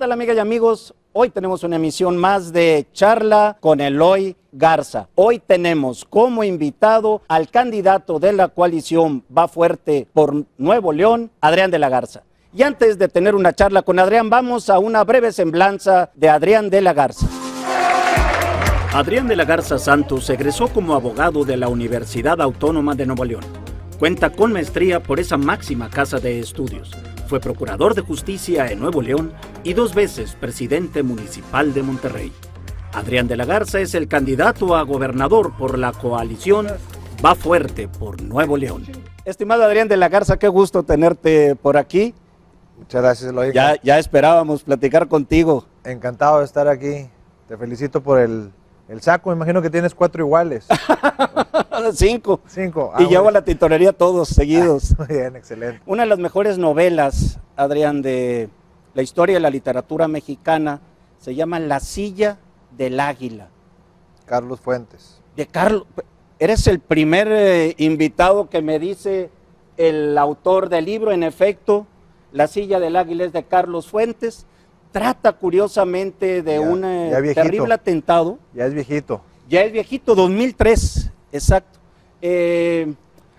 tal amigas y amigos? Hoy tenemos una emisión más de charla con Eloy Garza. Hoy tenemos como invitado al candidato de la coalición Va Fuerte por Nuevo León, Adrián de la Garza. Y antes de tener una charla con Adrián, vamos a una breve semblanza de Adrián de la Garza. Adrián de la Garza Santos egresó como abogado de la Universidad Autónoma de Nuevo León. Cuenta con maestría por esa máxima casa de estudios fue procurador de justicia en Nuevo León y dos veces presidente municipal de Monterrey. Adrián de la Garza es el candidato a gobernador por la coalición Va Fuerte por Nuevo León. Estimado Adrián de la Garza, qué gusto tenerte por aquí. Muchas gracias, Eloy. Ya, ya esperábamos platicar contigo. Encantado de estar aquí. Te felicito por el, el saco. Me imagino que tienes cuatro iguales. Cinco. Cinco. y llevo a la tintorería todos seguidos. Muy bien, excelente. Una de las mejores novelas, Adrián, de la historia de la literatura mexicana se llama La silla del águila. Carlos Fuentes. De Carlos. Eres el primer eh, invitado que me dice el autor del libro, en efecto, La silla del águila es de Carlos Fuentes. Trata curiosamente de un eh, terrible atentado. Ya es viejito. Ya es viejito, 2003, exacto. Eh,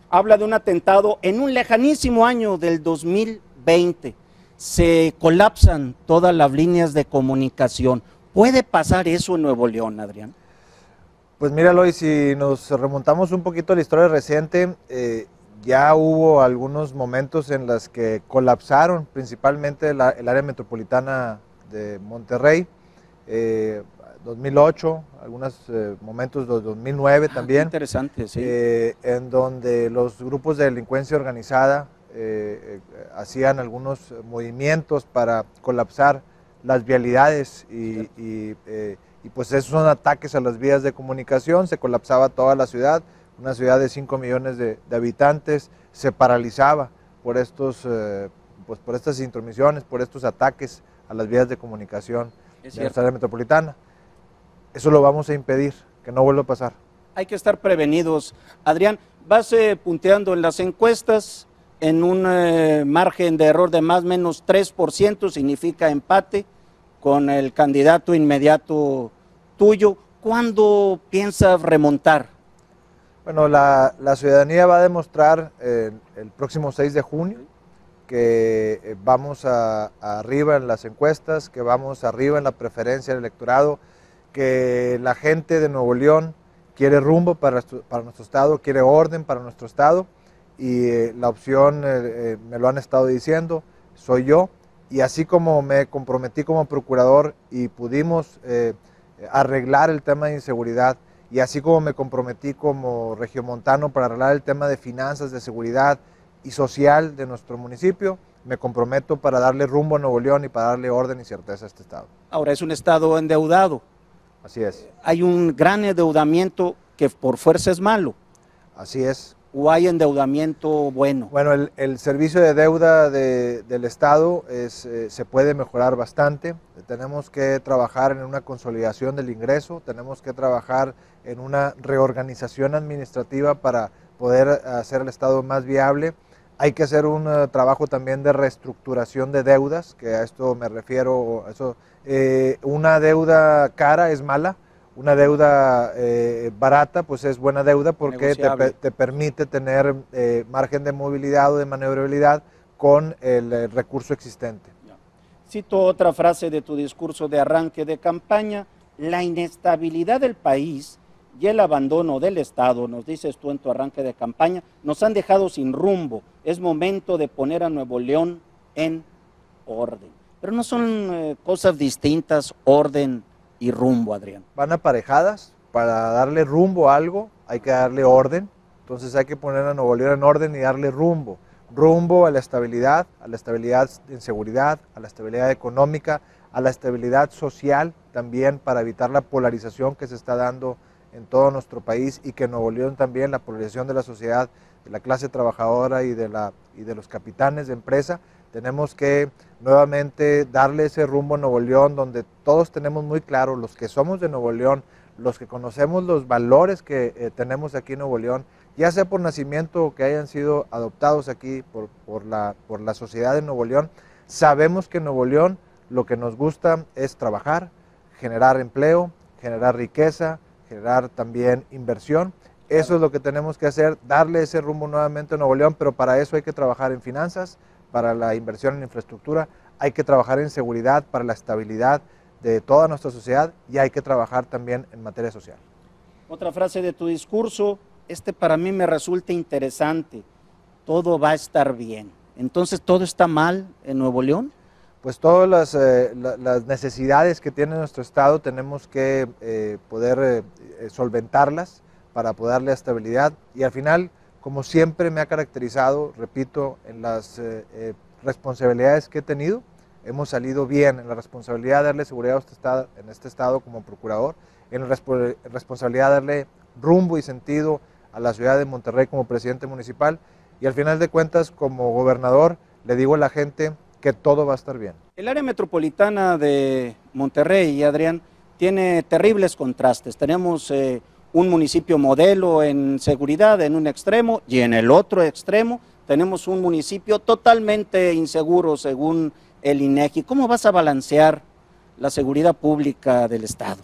habla de un atentado en un lejanísimo año del 2020. Se colapsan todas las líneas de comunicación. ¿Puede pasar eso en Nuevo León, Adrián? Pues mira, Eloy, si nos remontamos un poquito a la historia reciente, eh, ya hubo algunos momentos en los que colapsaron principalmente la- el área metropolitana de Monterrey. Eh, 2008, algunos eh, momentos de 2009 Ah, también. interesante, sí. eh, en donde los grupos de delincuencia organizada eh, eh, hacían algunos movimientos para colapsar las vialidades y, y, eh, y, pues esos son ataques a las vías de comunicación, se colapsaba toda la ciudad, una ciudad de 5 millones de, de habitantes, se paralizaba por, estos, pues por estas intromisiones, por estos ataques a las vías de comunicación es de cierto. nuestra área metropolitana. Eso lo vamos a impedir, que no vuelva a pasar. Hay que estar prevenidos. Adrián, vas punteando en las encuestas en un eh, margen de error de más o menos 3%, significa empate con el candidato inmediato tuyo. ¿Cuándo piensas remontar? Bueno, la, la ciudadanía va a demostrar eh, el próximo 6 de junio que eh, vamos a, arriba en las encuestas, que vamos arriba en la preferencia del electorado, que la gente de Nuevo León quiere rumbo para, para nuestro estado, quiere orden para nuestro estado y eh, la opción, eh, eh, me lo han estado diciendo, soy yo. Y así como me comprometí como procurador y pudimos arreglar el tema de inseguridad, y así como me comprometí como regiomontano para arreglar el tema de finanzas, de seguridad y social de nuestro municipio, me comprometo para darle rumbo a Nuevo León y para darle orden y certeza a este estado. Ahora es un estado endeudado. Así es, Hay un gran endeudamiento que por fuerza es malo así es. O hay endeudamiento bueno. Bueno, el, servicio de deuda de- del Estado es, eh, se puede mejorar bastante. Tenemos que trabajar en una consolidación del ingreso, tenemos que trabajar en una reorganización administrativa para poder hacer el Estado más viable. Hay que hacer un eh, trabajo también de reestructuración de deudas, que a esto me refiero. Eso, eh, una deuda cara es mala, una deuda eh, barata pues es buena deuda porque te, te permite tener eh, margen de movilidad o de maniobrabilidad con el, eh, recurso existente. Cito otra frase de tu discurso de arranque de campaña, la inestabilidad del país y el abandono del Estado, nos dices tú en tu arranque de campaña, nos han dejado sin rumbo. Es momento de poner a Nuevo León en orden. Pero no son eh, cosas distintas, orden y rumbo, Adrián. Van aparejadas, para darle rumbo a algo hay que darle orden, entonces hay que poner a Nuevo León en orden y darle rumbo. Rumbo a la estabilidad, a la estabilidad en seguridad, a la estabilidad económica, a la estabilidad social también para evitar la polarización que se está dando en todo nuestro país y que Nuevo León también la polarización de la sociedad, de la clase trabajadora y de, la, y de los capitanes de empresa. Tenemos que nuevamente darle ese rumbo a Nuevo León donde todos tenemos muy claro, los que somos de Nuevo León, los que conocemos los valores que eh, tenemos aquí en Nuevo León, ya sea por nacimiento o que hayan sido adoptados aquí por, la sociedad de Nuevo León, sabemos que en Nuevo León lo que nos gusta es trabajar, generar empleo, generar riqueza, generar también inversión. Eso es lo que tenemos que hacer, darle ese rumbo nuevamente a Nuevo León, pero para eso hay que trabajar en finanzas, para la inversión en infraestructura, hay que trabajar en seguridad para la estabilidad de toda nuestra sociedad y hay que trabajar también en materia social. Otra frase de tu discurso, este para mí me resulta interesante, todo va a estar bien. Entonces, ¿todo está mal en Nuevo León? Pues todas las, eh, las necesidades que tiene nuestro Estado tenemos que eh, poder eh, solventarlas para poder darle estabilidad y al final, como siempre me ha caracterizado, repito, en las responsabilidades que he tenido, hemos salido bien en la responsabilidad de darle seguridad a este estado, en este estado como procurador, en la responsabilidad de darle rumbo y sentido a la ciudad de Monterrey como presidente municipal y al final de cuentas como gobernador le digo a la gente que todo va a estar bien. El área metropolitana de Monterrey, Adrián, tiene terribles contrastes. Tenemos eh, un municipio modelo en seguridad en un extremo y en el otro extremo tenemos un municipio totalmente inseguro según el INEGI. ¿Cómo vas a balancear la seguridad pública del Estado?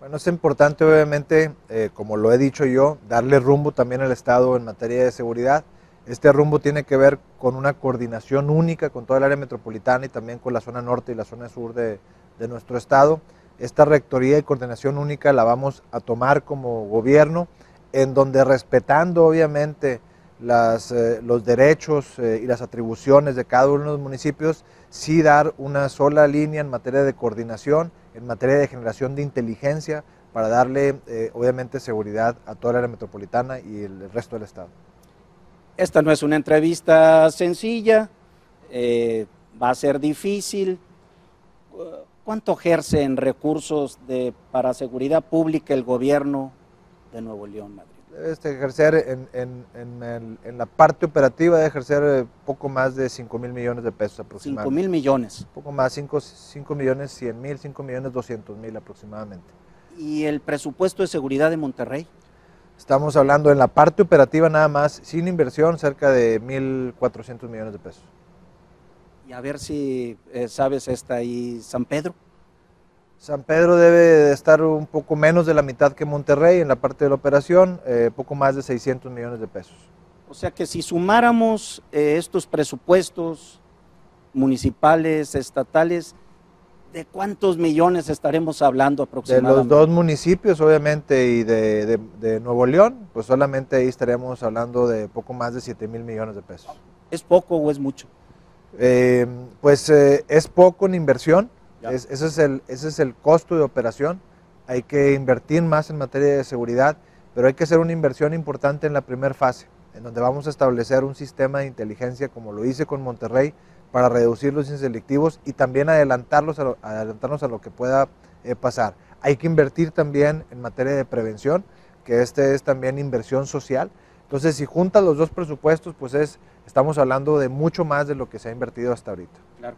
Bueno, es importante obviamente, eh, como lo he dicho yo, darle rumbo también al Estado en materia de seguridad. Este rumbo tiene que ver con una coordinación única con toda el área metropolitana y también con la zona norte y la zona sur de, de nuestro Estado. Esta rectoría y coordinación única la vamos a tomar como gobierno, en donde respetando obviamente las, eh, los derechos eh, y las atribuciones de cada uno de los municipios, sí dar una sola línea en materia de coordinación, en materia de generación de inteligencia, para darle eh, obviamente seguridad a toda la área metropolitana y el resto del Estado. Esta no es una entrevista sencilla, va a ser difícil. ¿Cuánto ejerce en recursos de, para seguridad pública el gobierno de Nuevo León, Madrid? este, ejercer en, en, en, en, la parte operativa, de ejercer eh, poco más de 5 mil millones de pesos aproximadamente. 5 mil millones. Poco más, 5, 5 millones 100 mil, 5 millones 200 mil aproximadamente. ¿Y el presupuesto de seguridad de Monterrey? Estamos hablando en la parte operativa nada más, sin inversión, cerca de 1.400 millones de pesos. Y a ver si eh, sabes esta ahí, San Pedro. San Pedro debe de estar un poco menos de la mitad que Monterrey en la parte de la operación, eh, poco más de 600 millones de pesos. O sea que si sumáramos eh, estos presupuestos municipales, estatales, ¿de cuántos millones estaremos hablando aproximadamente? De los dos municipios, obviamente, y de, de, Nuevo León, pues solamente ahí estaríamos hablando de poco más de 7 mil millones de pesos. ¿Es poco o es mucho? Eh, pues es poco en inversión ese, es el, ese es el costo de operación. Hay que invertir más en materia de seguridad, pero hay que hacer una inversión importante en la primera fase, en donde vamos a establecer un sistema de inteligencia, como lo hice con Monterrey, para reducir los índices delictivos y también adelantarlos a lo, adelantarnos a lo que pueda eh, pasar. Hay que invertir también en materia de prevención, que este es también inversión social. Entonces, si juntas los dos presupuestos, pues es, estamos hablando de mucho más de lo que se ha invertido hasta ahorita. Claro.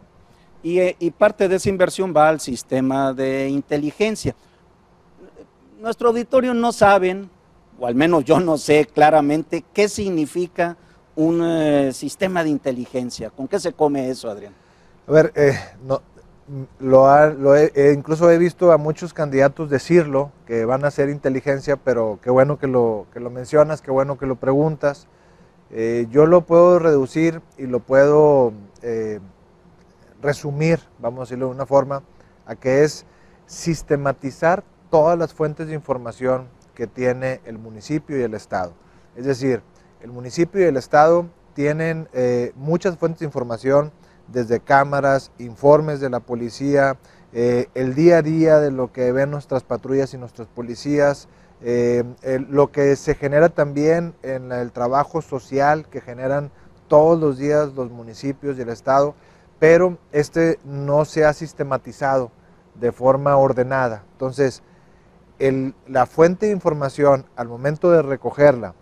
Eh, y, parte de esa inversión va al sistema de inteligencia. Nuestro auditorio no saben, o al menos yo no sé claramente, qué significa un eh, sistema de inteligencia. ¿Con qué se come eso, Adrián? A ver, eh, no, lo, he, incluso he visto a muchos candidatos decirlo, que van a hacer inteligencia, pero qué bueno que lo, que lo mencionas, qué bueno que lo preguntas. Yo lo puedo reducir y lo puedo resumir, vamos a decirlo de una forma, a que es sistematizar todas las fuentes de información que tiene el municipio y el Estado. Es decir, el municipio y el Estado tienen eh, muchas fuentes de información, desde cámaras, informes de la policía, eh, el día a día de lo que ven nuestras patrullas y nuestros policías, eh, lo que se genera también en el trabajo social que generan todos los días los municipios y el Estado pero este no se ha sistematizado de forma ordenada. Entonces, la fuente de información al momento de recogerla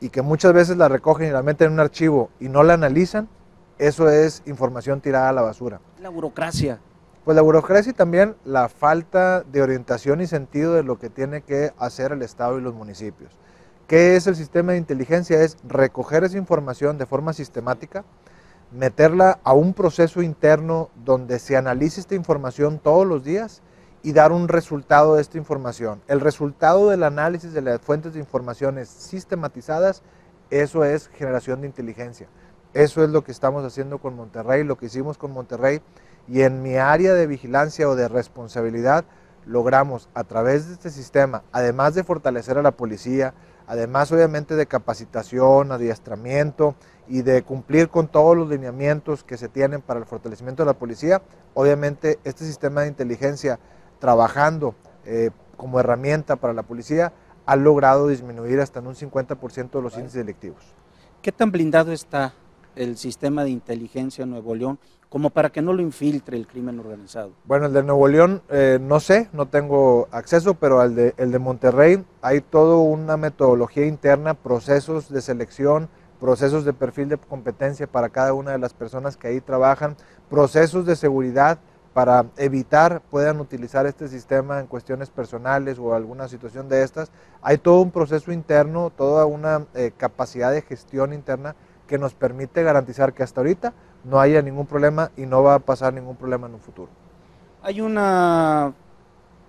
y que muchas veces la recogen y la meten en un archivo y no la analizan, eso es información tirada a la basura. La burocracia. Pues la burocracia y también la falta de orientación y sentido de lo que tiene que hacer el Estado y los municipios. ¿Qué es el sistema de inteligencia? Es recoger esa información de forma sistemática, meterla a un proceso interno donde se analice esta información todos los días y dar un resultado de esta información. El resultado del análisis de las fuentes de informaciones sistematizadas, eso es generación de inteligencia. Eso es lo que estamos haciendo con Monterrey, lo que hicimos con Monterrey. Y en mi área de vigilancia o de responsabilidad, logramos a través de este sistema, además de fortalecer a la policía, además obviamente de capacitación, adiestramiento y de cumplir con todos los lineamientos que se tienen para el fortalecimiento de la policía, obviamente este sistema de inteligencia trabajando eh, como herramienta para la policía ha logrado disminuir hasta en un 50% de los índices delictivos. ¿Qué tan blindado está el sistema de inteligencia en Nuevo León como para que no lo infiltre el crimen organizado? Bueno, el de Nuevo León eh, no sé, no tengo acceso, pero el de, el de Monterrey hay toda una metodología interna, procesos de selección, procesos de perfil de competencia para cada una de las personas que ahí trabajan, procesos de seguridad para evitar puedan utilizar este sistema en cuestiones personales o alguna situación de estas. Hay todo un proceso interno, toda una eh, capacidad de gestión interna que nos permite garantizar que hasta ahorita no haya ningún problema y no va a pasar ningún problema en un futuro. Hay una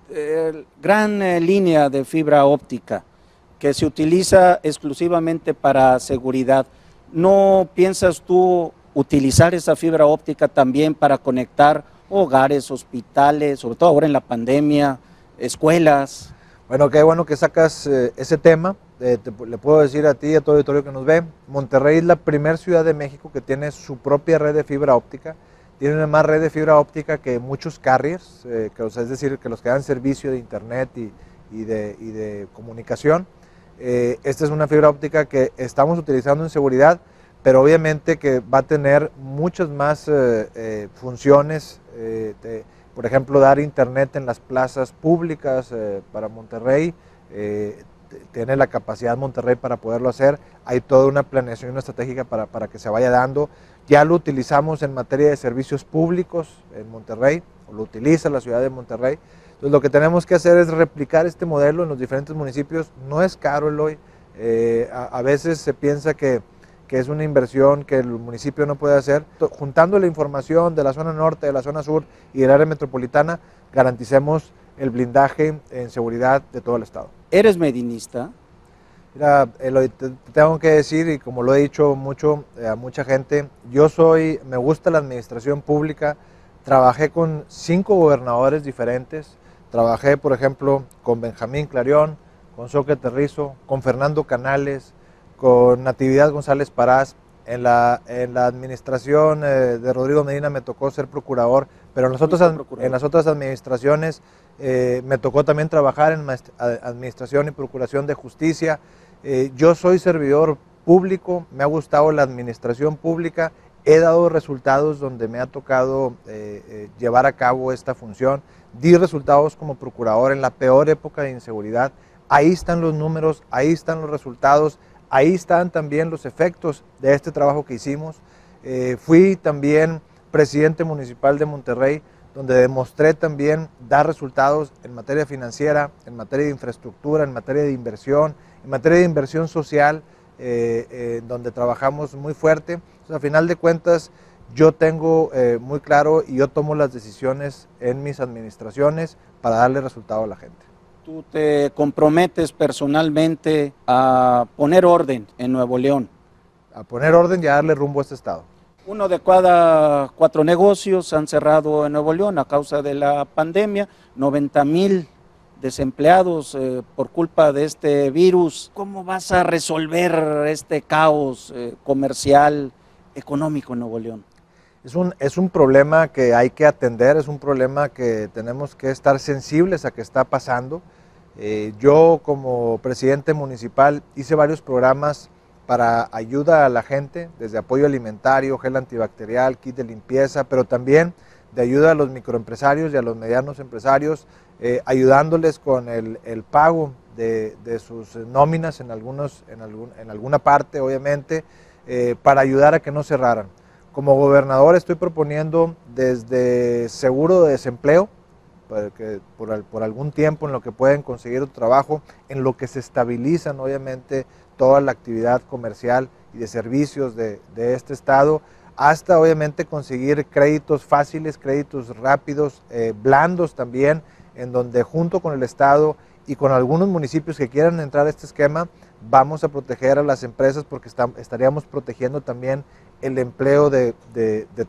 eh, gran eh, línea de fibra óptica que se utiliza exclusivamente para seguridad. ¿No piensas tú utilizar esa fibra óptica también para conectar hogares, hospitales, sobre todo ahora en la pandemia, escuelas? Bueno, qué bueno que sacas eh, ese tema. Eh, le puedo decir a ti y a todo el auditorio que nos ve, Monterrey es la primera ciudad de México que tiene su propia red de fibra óptica. Tiene más red de fibra óptica que muchos carriers, eh, que, es decir, que los que dan servicio de internet y, de, y comunicación. esta es una fibra óptica que estamos utilizando en seguridad, pero obviamente que va a tener muchas más funciones. por ejemplo, dar internet en las plazas públicas para Monterrey tiene la capacidad Monterrey para poderlo hacer, hay toda una planeación una estratégica para, para, que se vaya dando. Ya lo utilizamos en materia de servicios públicos en Monterrey, o lo utiliza la ciudad de Monterrey. Entonces lo que tenemos que hacer es replicar este modelo en los diferentes municipios. No es caro, Eloy. Eh, a, a, veces se piensa que, que es una inversión que el municipio no puede hacer. Juntando la información de la zona norte, de la zona sur y del área metropolitana, garanticemos el blindaje en seguridad de todo el estado. ¿Eres medinista? Mira, te tengo que decir, y como lo he dicho mucho eh, a mucha gente, yo soy, me gusta la administración pública, trabajé con cinco gobernadores diferentes, trabajé, por ejemplo, con Benjamín Clarión, con Soque Terrizo, con Fernando Canales, con Natividad González Parás, en la, en la administración eh, de Rodrigo Medina me tocó ser procurador, pero en las otras, en las otras administraciones eh, me tocó también trabajar en administración y procuración de justicia. Eh, yo soy servidor público, me ha gustado la administración pública, he dado resultados donde me ha tocado llevar a cabo esta función, di resultados como procurador en la peor época de inseguridad, ahí están los números, ahí están los resultados, Ahí están también los efectos de este trabajo que hicimos. Eh, fui también presidente municipal de Monterrey, donde demostré también dar resultados en materia financiera, en materia de infraestructura, en materia de inversión, en materia de inversión social, eh, eh, donde trabajamos muy fuerte. Entonces, a final de cuentas, yo tengo muy claro y yo tomo las decisiones en mis administraciones para darle resultado a la gente tú te comprometes personalmente a poner orden en Nuevo León? A poner orden y a darle rumbo a este estado. Uno de cada cuatro negocios han cerrado en Nuevo León a causa de la pandemia, 90 mil desempleados eh, por culpa de este virus. ¿Cómo vas a resolver este caos eh, comercial, económico en Nuevo León? Es un, es un problema que hay que atender, es un problema que tenemos que estar sensibles a que está pasando. Eh, yo como presidente municipal hice varios programas para ayuda a la gente, desde apoyo alimentario, gel antibacterial, kit de limpieza, pero también de ayuda a los microempresarios y a los medianos empresarios, eh, ayudándoles con el, pago de, sus nóminas en, algunos, en, algún, en alguna parte, obviamente, eh, para ayudar a que no cerraran. Como gobernador estoy proponiendo desde seguro de desempleo, que por, algún tiempo en lo que pueden conseguir otro trabajo, en lo que se estabilizan obviamente toda la actividad comercial y de servicios de, este estado, hasta obviamente conseguir créditos fáciles, créditos rápidos, eh, blandos también, en donde junto con el Estado y con algunos municipios que quieran entrar a este esquema, vamos a proteger a las empresas porque estaríamos protegiendo también el empleo de,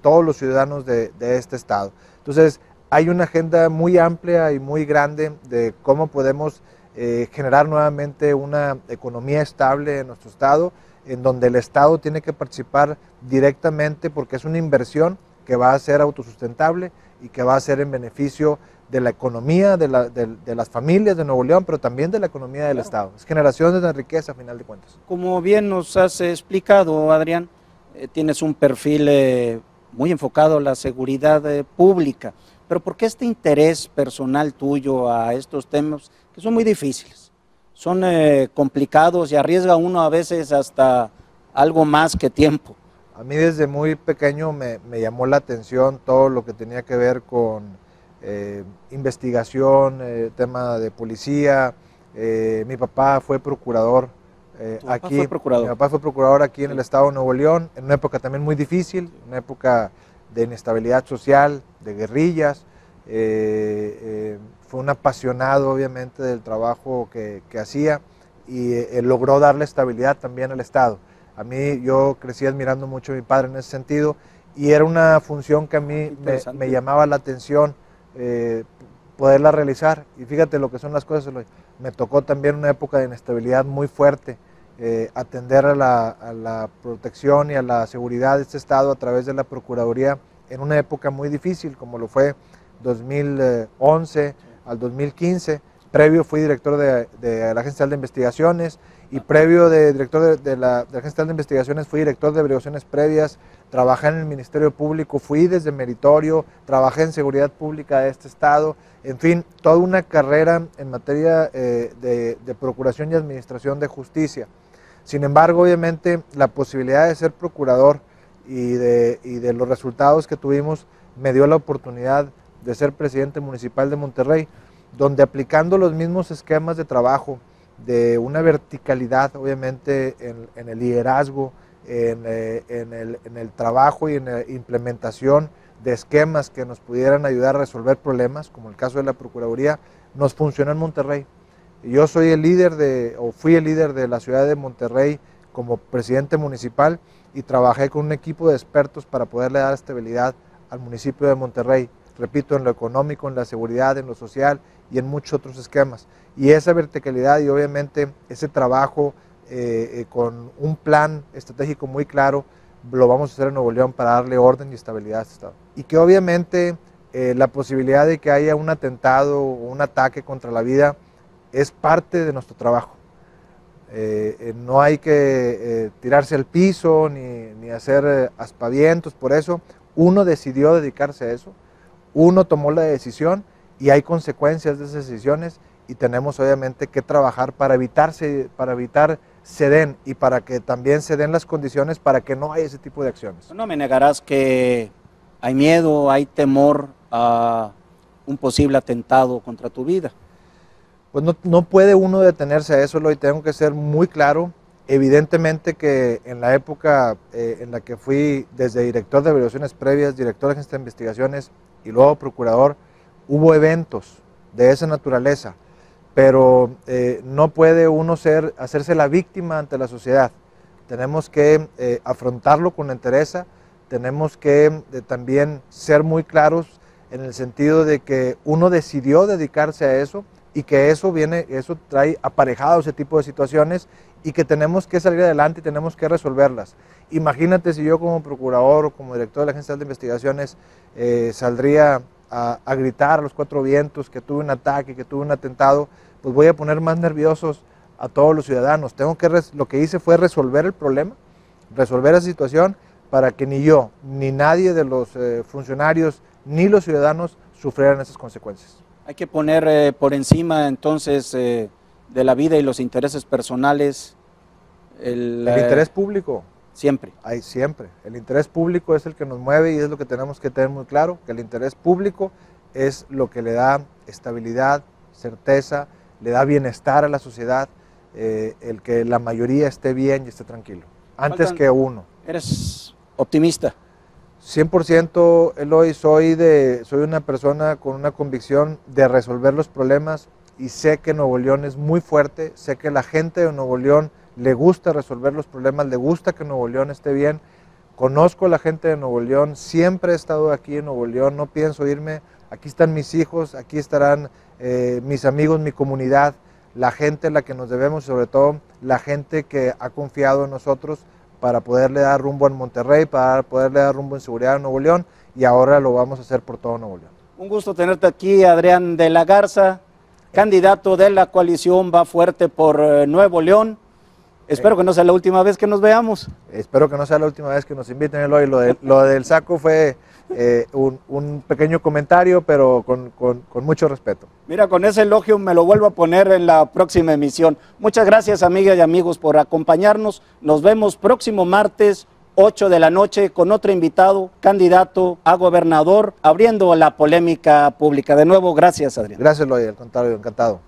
todos los ciudadanos de, este estado. Entonces, hay una agenda muy amplia y muy grande de cómo podemos eh, generar nuevamente una economía estable en nuestro estado, en donde el estado tiene que participar directamente porque es una inversión que va a ser autosustentable y que va a ser en beneficio de la economía, de, las familias de Nuevo León, pero también de la economía del Estado. Es generaciones de riqueza, a final de cuentas. Como bien nos has explicado, Adrián, eh, tienes un perfil eh, muy enfocado a la seguridad eh, pública, pero ¿por qué este interés personal tuyo a estos temas que son muy difíciles? Son complicados y arriesga uno a veces hasta algo más que tiempo. A mí desde muy pequeño me, me llamó la atención todo lo que tenía que ver con eh, investigación, eh, tema de policía. Eh, mi papá fue procurador aquí. Fue procurador? Mi papá fue procurador aquí en el estado de Nuevo León, en una época también muy difícil, una época de inestabilidad social, de guerrillas. Fue un apasionado, obviamente, del trabajo que, hacía y logró darle estabilidad también al Estado. A mí yo crecí admirando mucho a mi padre en ese sentido y era una función que a mí me, llamaba la atención eh, poderla realizar. Y fíjate lo que son las cosas. Me tocó también una época de inestabilidad muy fuerte, eh, atender a la, protección y a la seguridad de este Estado a través de la Procuraduría en una época muy difícil, como lo fue 2011 al 2015. Previo fui director de, de la Agencia de Investigaciones y previo de director de, la, de Agencia de Investigaciones fui director de averiguaciones previas, trabajé en el Ministerio Público, fui desde meritorio, trabajé en seguridad pública de este estado, en fin, toda una carrera en materia eh, de, procuración y administración de justicia. Sin embargo, obviamente, la posibilidad de ser procurador y de, y de los resultados que tuvimos me dio la oportunidad de ser presidente municipal de Monterrey, donde aplicando los mismos esquemas de trabajo, de una verticalidad, obviamente, en, el liderazgo, eh, en, el, trabajo y en la implementación de esquemas que nos pudieran ayudar a resolver problemas, como el caso de la Procuraduría, nos funcionó en Monterrey. Yo soy el líder de, o fui el líder de la ciudad de Monterrey como presidente municipal y trabajé con un equipo de expertos para poderle dar estabilidad al municipio de Monterrey repito, en lo económico, en la seguridad, en lo social y en muchos otros esquemas. Y esa verticalidad y obviamente ese trabajo eh, eh, con un plan estratégico muy claro, lo vamos a hacer en Nuevo León para darle orden y estabilidad a este Estado. Y que obviamente eh, la posibilidad de que haya un atentado o un ataque contra la vida es parte de nuestro trabajo. no hay que tirarse al piso ni, ni hacer aspavientos por eso. Uno decidió dedicarse a eso uno tomó la decisión y hay consecuencias de esas decisiones y tenemos obviamente que trabajar para evitarse, para evitar se den y para que también se den las condiciones para que no haya ese tipo de acciones. No me negarás que hay miedo, hay temor a un posible atentado contra tu vida. Pues no, puede uno detenerse a eso, y tengo que ser muy claro. Evidentemente que en la época eh, en la que fui desde director de averiguaciones previas, director de agencia de investigaciones, y luego procurador, hubo eventos de esa naturaleza, pero eh, no puede uno ser, hacerse la víctima ante la sociedad. Tenemos que eh, afrontarlo con entereza, tenemos que eh, también ser muy claros en el sentido de que uno decidió dedicarse a eso y que eso viene, eso trae aparejado ese tipo de situaciones y que tenemos que salir adelante y tenemos que resolverlas. Imagínate si yo como procurador o como director de la Agencia de Investigaciones eh, saldría a, gritar a los cuatro vientos que tuve un ataque, que tuve un atentado, pues voy a poner más nerviosos a todos los ciudadanos. Tengo que lo que hice fue resolver el problema, resolver esa situación para que ni yo, ni nadie de los eh, funcionarios, ni los ciudadanos sufrieran esas consecuencias. Hay que poner eh, por encima entonces de la vida y los intereses personales el, interés público. Siempre. Hay siempre. El interés público es el que nos mueve y es lo que tenemos que tener muy claro, que el interés público es lo que le da estabilidad, certeza, le da bienestar a la sociedad, eh, el que la mayoría esté bien y esté tranquilo, antes que uno. ¿Eres optimista? 100% Eloy, soy, de, soy una persona con una convicción de resolver los problemas y sé que Nuevo León es muy fuerte, sé que la gente de Nuevo León le gusta resolver los problemas, le gusta que Nuevo León esté bien. Conozco a la gente de Nuevo León, siempre he estado aquí en Nuevo León, no pienso irme. Aquí están mis hijos, aquí estarán eh, mis amigos, mi comunidad, la gente a la que nos debemos sobre todo la gente que ha confiado en nosotros para poderle dar rumbo en Monterrey, para poderle dar rumbo en seguridad a Nuevo León y ahora lo vamos a hacer por todo Nuevo León. Un gusto tenerte aquí, Adrián de la Garza, candidato de la coalición Va Fuerte por eh, Nuevo León. Espero que no sea la última vez que nos veamos. Espero que no sea la última vez que nos inviten Eloy. Lo, de, lo del saco fue eh, un, un, pequeño comentario, pero con, con, con, mucho respeto. Mira, con ese elogio me lo vuelvo a poner en la próxima emisión. Muchas gracias, amigas y amigos, por acompañarnos. Nos vemos próximo martes. 8 de la noche con otro invitado, candidato a gobernador, abriendo la polémica pública. De nuevo, gracias, Adrián. Gracias, Loy, al contrario, encantado.